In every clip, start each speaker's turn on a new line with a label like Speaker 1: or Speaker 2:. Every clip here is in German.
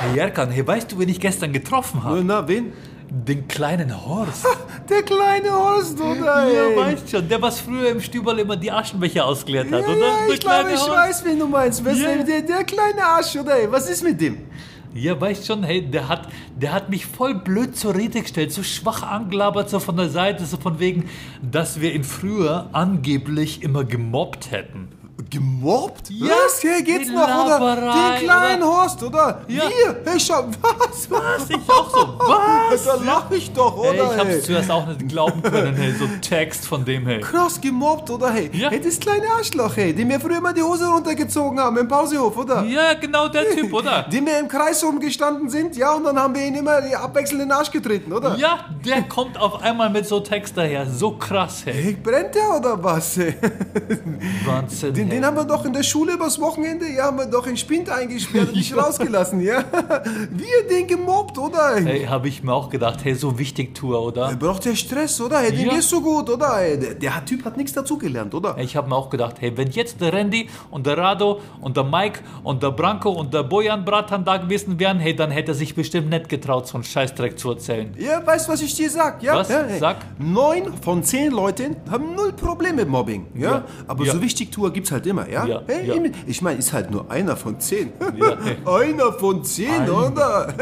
Speaker 1: Hey Jerkan, hey, weißt du, wen ich gestern getroffen habe?
Speaker 2: Na, wen?
Speaker 1: Den kleinen Horst.
Speaker 2: Der kleine Horst, oder?
Speaker 1: Ja, weißt schon, der was früher im Stüberl immer die Aschenbecher ausgeleert hat,
Speaker 2: Ja,
Speaker 1: oder?
Speaker 2: ja,
Speaker 1: Der
Speaker 2: ich glaube, ich
Speaker 1: Horst.
Speaker 2: weiß, wen du meinst. Was,
Speaker 1: Ja.
Speaker 2: der, der kleine Arsch, oder? Was ist mit dem?
Speaker 1: Ja, weißt schon, hey, der hat, der hat mich voll blöd zur Rede gestellt, so schwach angelabert, so von der Seite, so von wegen, dass wir ihn früher angeblich immer gemobbt hätten.
Speaker 2: Gemobbt?
Speaker 1: Ja,
Speaker 2: Was? Hier geht's
Speaker 1: die
Speaker 2: noch, oder? Den kleinen Horst, oder?
Speaker 1: Ja.
Speaker 2: Hier, hey, schau, was?
Speaker 1: Was? Ich auch so, was?
Speaker 2: Da lach ich doch, oder?
Speaker 1: Hey, ich hab's
Speaker 2: ey?
Speaker 1: zuerst auch nicht glauben können, hey, so Text von dem, hey.
Speaker 2: Krass gemobbt, oder? Hey,
Speaker 1: Ja.
Speaker 2: hey das kleine Arschloch, hey, dem wir früher immer die Hose runtergezogen haben im Pausehof, oder?
Speaker 1: Ja, genau der Typ, oder?
Speaker 2: Dem wir im Kreis rumgestanden sind, ja, und dann haben wir ihn immer die abwechselnd in den Arsch getreten, oder?
Speaker 1: Ja, der kommt auf einmal mit so Text daher, so krass, hey.
Speaker 2: Hey, brennt der oder was? Hey?
Speaker 1: Wahnsinn,
Speaker 2: Den,
Speaker 1: hey.
Speaker 2: Den haben wir doch in der Schule übers Wochenende, ja, haben wir doch in Spind eingesperrt und nicht rausgelassen, ja? Wir den gemobbt, oder?
Speaker 1: Hey, habe ich mir auch gedacht, hey, so wichtig Tour, oder?
Speaker 2: Der braucht ja Stress, oder? Hey, dem
Speaker 1: Ja.
Speaker 2: geht's so gut, oder? Der, der Typ hat nichts dazugelernt, oder?
Speaker 1: Ich habe mir auch gedacht, hey, wenn jetzt der Randy und der Rado und der Mike und der Branko und der Bojan Bratan da gewesen wären, hey, dann hätte er sich bestimmt nicht getraut, so einen Scheißdreck zu erzählen.
Speaker 2: Ja, weißt du, was ich dir sag? Ja?
Speaker 1: Was?
Speaker 2: Ja, hey.
Speaker 1: Sag.
Speaker 2: Neun von zehn Leuten haben null Probleme mit Mobbing, ja?
Speaker 1: Ja.
Speaker 2: Aber
Speaker 1: Ja.
Speaker 2: so wichtig Tour gibt's halt immer, ja?
Speaker 1: Ja,
Speaker 2: Hey,
Speaker 1: ja.
Speaker 2: Ich meine, ist halt nur einer von zehn.
Speaker 1: Ja.
Speaker 2: einer von zehn, oder?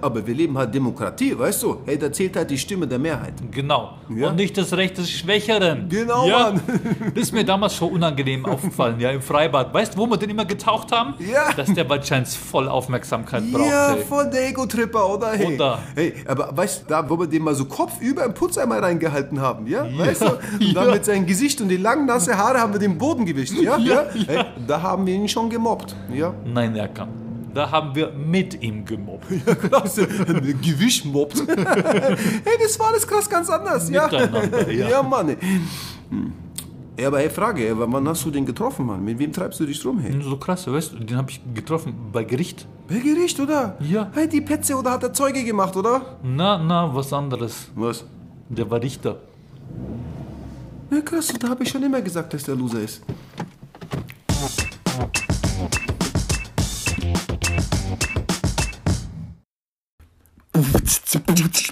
Speaker 2: Aber wir leben halt Demokratie, weißt du? Hey, da zählt halt die Stimme der Mehrheit.
Speaker 1: Genau. Und nicht das Recht des Schwächeren.
Speaker 2: Genau,
Speaker 1: ja.
Speaker 2: Mann.
Speaker 1: Das ist mir damals schon unangenehm aufgefallen, ja, im Freibad. Weißt du, wo wir den immer getaucht haben?
Speaker 2: Ja.
Speaker 1: Dass der wahrscheinlich voll Aufmerksamkeit braucht.
Speaker 2: Ja, voll der Ego-Tripper, oder? Hey.
Speaker 1: Oder?
Speaker 2: Hey, aber weißt du, da, wo wir den mal so kopfüber im Putzeimer reingehalten haben, ja? Weißt du? Und dann mit seinem Gesicht und die langen, nasse Haare haben wir den Boden gewischt, ja?
Speaker 1: Ja,
Speaker 2: Hey, da haben wir ihn schon gemobbt, ja?
Speaker 1: Nein, Erkan. Da haben wir mit ihm gemobbt.
Speaker 2: Krass, Gewischmobbt. hey, das war alles krass ganz anders, ja?
Speaker 1: Ja.
Speaker 2: ja, Mann. ey. Hm. Ja, aber hey, Frage, wann hast du den getroffen, Mann? Mit wem treibst du dich rum, hey?
Speaker 1: So krass, weißt du, den habe ich getroffen bei Gericht.
Speaker 2: Bei Gericht, oder?
Speaker 1: Ja.
Speaker 2: Hey, die Petze, oder hat er Zeuge gemacht, oder?
Speaker 1: Na, na, was anderes.
Speaker 2: Was?
Speaker 1: Der war Richter.
Speaker 2: Ja, krass, da habe ich schon immer gesagt, dass der Loser ist.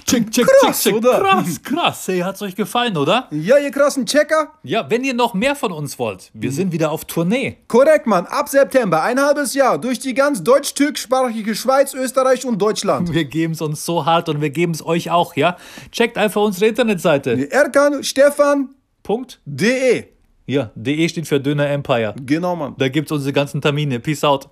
Speaker 1: Check, check,
Speaker 2: Krass, oder?
Speaker 1: Krass, krass. Hey, hat's euch gefallen, oder?
Speaker 2: Ja, ihr krassen Checker?
Speaker 1: Ja, wenn ihr noch mehr von uns wollt, wir sind wieder auf Tournee.
Speaker 2: Korrekt, Mann. Ab September, ein halbes Jahr, durch die ganz deutsch-türkischsprachige Schweiz, Österreich und Deutschland.
Speaker 1: Wir geben's uns so hart und wir geben's euch auch, ja? Checkt einfach unsere Internetseite.
Speaker 2: Erkan Stefan
Speaker 1: Punkt.
Speaker 2: de.
Speaker 1: Ja, de steht für Döner Empire.
Speaker 2: Genau, Mann.
Speaker 1: Da gibt's unsere ganzen Termine. Peace out.